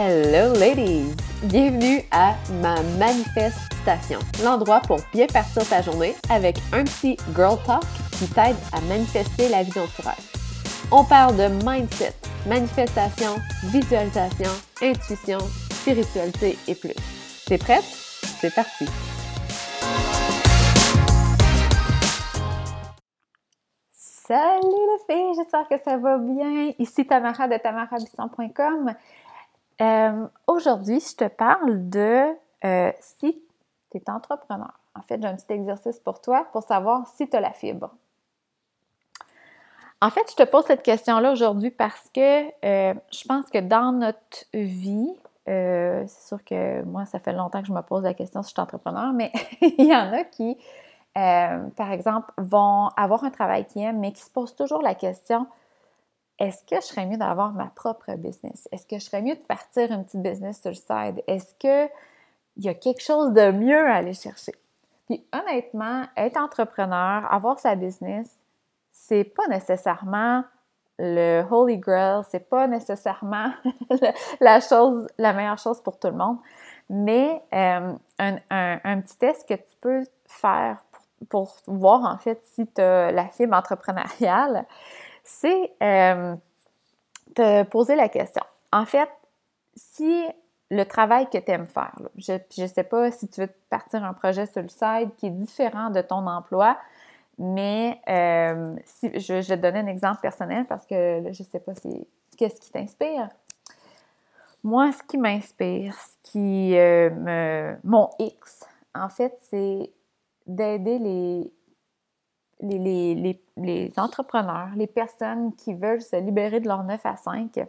Hello ladies! Bienvenue à ma manifestation, l'endroit pour bien partir ta journée avec un petit girl talk qui t'aide à manifester la vie dont tu rêves. On parle de mindset, manifestation, visualisation, intuition, spiritualité et plus. T'es prête? C'est parti! Salut les filles, j'espère que ça va bien. Ici Tamara de tamarabisson.com. Euh, aujourd'hui, je te parle de euh, si tu es entrepreneur. En fait, j'ai un petit exercice pour toi pour savoir si tu as la fibre. En fait, je te pose cette question-là aujourd'hui parce que euh, je pense que dans notre vie, c'est sûr que moi, ça fait longtemps que je me pose la question si je suis entrepreneur, mais il y en a qui, par exemple, vont avoir un travail qu'ils aiment, mais qui se posent toujours la question est-ce que je serais mieux d'avoir ma propre business? Est-ce que je serais mieux de partir une petite business sur le side? Est-ce qu'il y a quelque chose de mieux à aller chercher? Puis honnêtement, être entrepreneur, avoir sa business, c'est pas nécessairement le holy grail, c'est pas nécessairement la meilleure chose pour tout le monde, mais euh, un, petit test que tu peux faire pour, pour voir en fait si tu as la fibre entrepreneuriale, c'est euh, te poser la question. En fait, si le travail que tu aimes faire, je ne sais pas si tu veux partir un projet sur le site qui est différent de ton emploi, mais euh, si, je, vais te donner un exemple personnel parce que je ne sais pas si, qu'est-ce qui t'inspire. Moi, ce qui m'inspire, ce qui euh, me, mon X, en fait, c'est d'aider les, les, entrepreneurs, les personnes qui veulent se libérer de leur 9 à 5,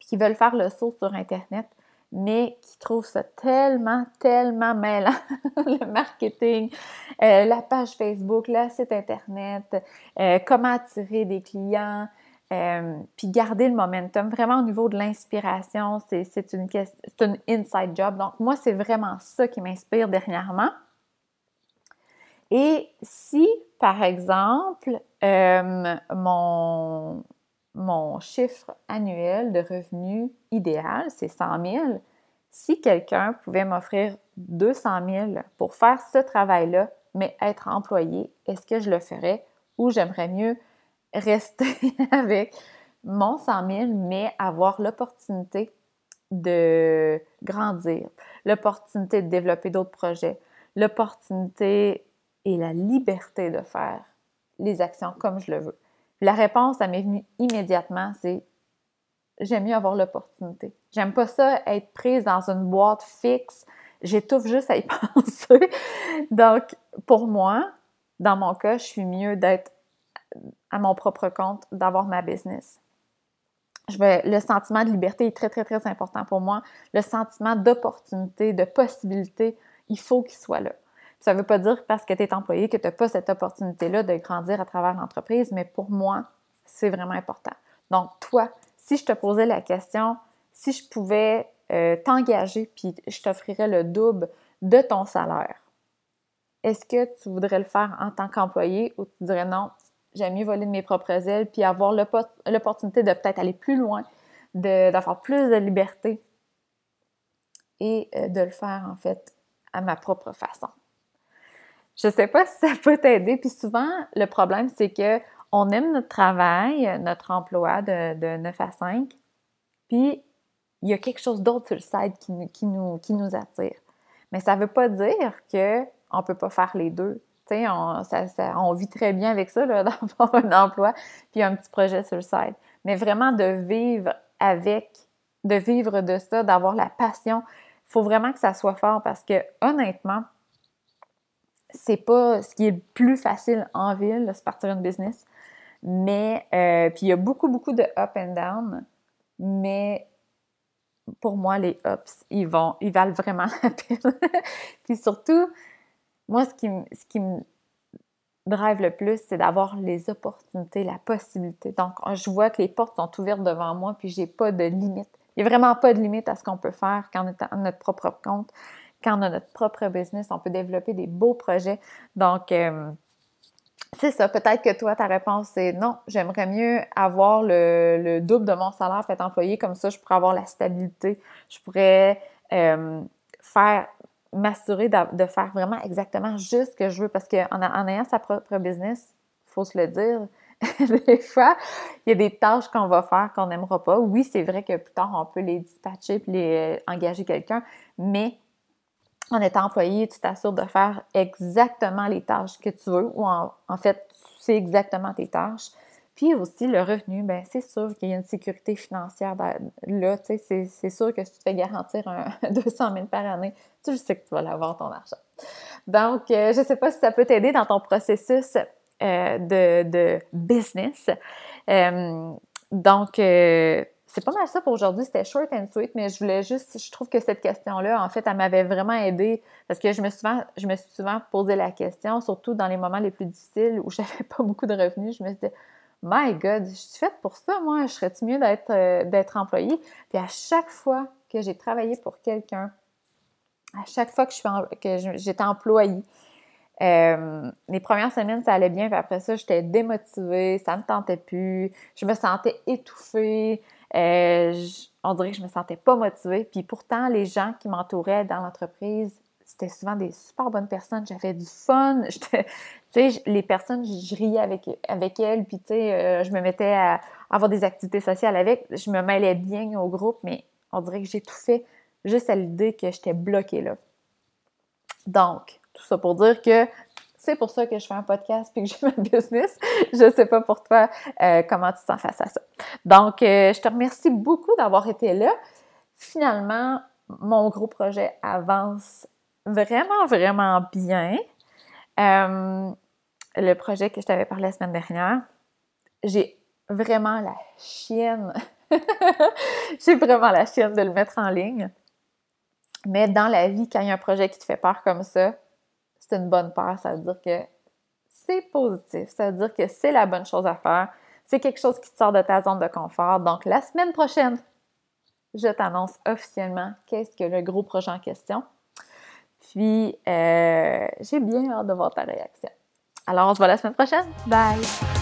qui veulent faire le saut sur Internet, mais qui trouvent ça tellement, tellement mêlant, le marketing, euh, la page Facebook, le site Internet, euh, comment attirer des clients, euh, puis garder le momentum. Vraiment au niveau de l'inspiration, c'est une, une inside job. Donc moi, c'est vraiment ça qui m'inspire dernièrement. Et si, par exemple, euh, mon, mon chiffre annuel de revenus idéal, c'est 100 000, si quelqu'un pouvait m'offrir 200 000 pour faire ce travail-là, mais être employé, est-ce que je le ferais ou j'aimerais mieux rester avec mon 100 000, mais avoir l'opportunité de grandir, l'opportunité de développer d'autres projets, l'opportunité et la liberté de faire les actions comme je le veux. la réponse, ça m'est venue immédiatement, c'est j'aime mieux avoir l'opportunité. J'aime pas ça être prise dans une boîte fixe. J'étouffe juste à y penser. Donc, pour moi, dans mon cas, je suis mieux d'être à mon propre compte, d'avoir ma business. Le sentiment de liberté est très, très, très important pour moi. Le sentiment d'opportunité, de possibilité, il faut qu'il soit là. Ça ne veut pas dire parce que tu es employé que tu n'as pas cette opportunité-là de grandir à travers l'entreprise, mais pour moi, c'est vraiment important. Donc, toi, si je te posais la question, si je pouvais euh, t'engager puis je t'offrirais le double de ton salaire, est-ce que tu voudrais le faire en tant qu'employé ou tu dirais non, j'aime mieux voler de mes propres ailes puis avoir l'opportunité de peut-être aller plus loin, d'avoir plus de liberté et euh, de le faire en fait à ma propre façon? Je sais pas si ça peut t'aider. Puis souvent, le problème, c'est que on aime notre travail, notre emploi de, 9 à 5, puis il y a quelque chose d'autre sur le site qui, nous, attire. Mais ça ne veut pas dire qu'on ne peut pas faire les deux. On, on vit très bien avec ça, d'avoir un emploi puis un petit projet sur le site. Mais vraiment de vivre avec, de vivre de ça, d'avoir la passion. Il faut vraiment que ça soit fort parce que honnêtement, c'est pas ce qui est plus facile en ville, c'est partir une business. Mais, euh, puis il y a beaucoup, beaucoup de up and down, mais pour moi, les ups, ils vont, ils valent vraiment la peine. puis surtout, moi, ce qui, ce qui me drive le plus, c'est d'avoir les opportunités, la possibilité. Donc, je vois que les portes sont ouvertes devant moi, puis j'ai pas de limite. Il n'y a vraiment pas de limite à ce qu'on peut faire quand on est à notre propre compte quand on a notre propre business, on peut développer des beaux projets. Donc, euh, c'est ça, peut-être que toi, ta réponse, c'est non, j'aimerais mieux avoir le, double de mon salaire pour être employé, comme ça, je pourrais avoir la stabilité, je pourrais euh, faire m'assurer de, faire vraiment exactement juste ce que je veux, parce qu'en en ayant sa propre business, il faut se le dire, des fois, il y a des tâches qu'on va faire qu'on n'aimera pas. Oui, c'est vrai que plus tard, on peut les dispatcher puis les engager quelqu'un, mais en étant employé, tu t'assures de faire exactement les tâches que tu veux ou en, fait, tu sais exactement tes tâches. Puis aussi, le revenu, ben c'est sûr qu'il y a une sécurité financière là. Tu sais, c'est sûr que si tu te fais garantir un 200 000 par année, tu sais que tu vas l'avoir ton argent. Donc, euh, je ne sais pas si ça peut t'aider dans ton processus euh, de, business. Euh, donc, c'est pas mal ça pour aujourd'hui. C'était short and sweet, mais je voulais juste, je trouve que cette question-là, en fait, elle m'avait vraiment aidée parce que je me, souvent, je me suis souvent posé la question, surtout dans les moments les plus difficiles où j'avais pas beaucoup de revenus. Je me disais, My God, je suis faite pour ça, moi. Je serais-tu mieux d'être, euh, employée? Puis à chaque fois que j'ai travaillé pour quelqu'un, à chaque fois que, je suis que j'étais employée, euh, les premières semaines, ça allait bien, puis après ça, j'étais démotivée, ça ne me tentait plus, je me sentais étouffée, euh, on dirait que je me sentais pas motivée. Puis pourtant, les gens qui m'entouraient dans l'entreprise, c'était souvent des super bonnes personnes. J'avais du fun. Tu sais, les personnes, je, riais avec, avec elles. Puis, tu sais, euh, je me mettais à avoir des activités sociales avec. Je me mêlais bien au groupe, mais on dirait que fait juste à l'idée que j'étais bloquée là. Donc, tout ça pour dire que c'est pour ça que je fais un podcast puis que j'ai ma business. Je sais pas pour toi euh, comment tu t'en face à ça. Donc, euh, je te remercie beaucoup d'avoir été là. Finalement, mon gros projet avance vraiment, vraiment bien. Euh, le projet que je t'avais parlé la semaine dernière, j'ai vraiment la chienne. j'ai vraiment la chienne de le mettre en ligne. Mais dans la vie, quand il y a un projet qui te fait peur comme ça, c'est une bonne peur. Ça veut dire que c'est positif. Ça veut dire que c'est la bonne chose à faire. C'est quelque chose qui te sort de ta zone de confort. Donc, la semaine prochaine, je t'annonce officiellement qu'est-ce que le gros projet en question. Puis, euh, j'ai bien hâte de voir ta réaction. Alors, on se voit la semaine prochaine. Bye!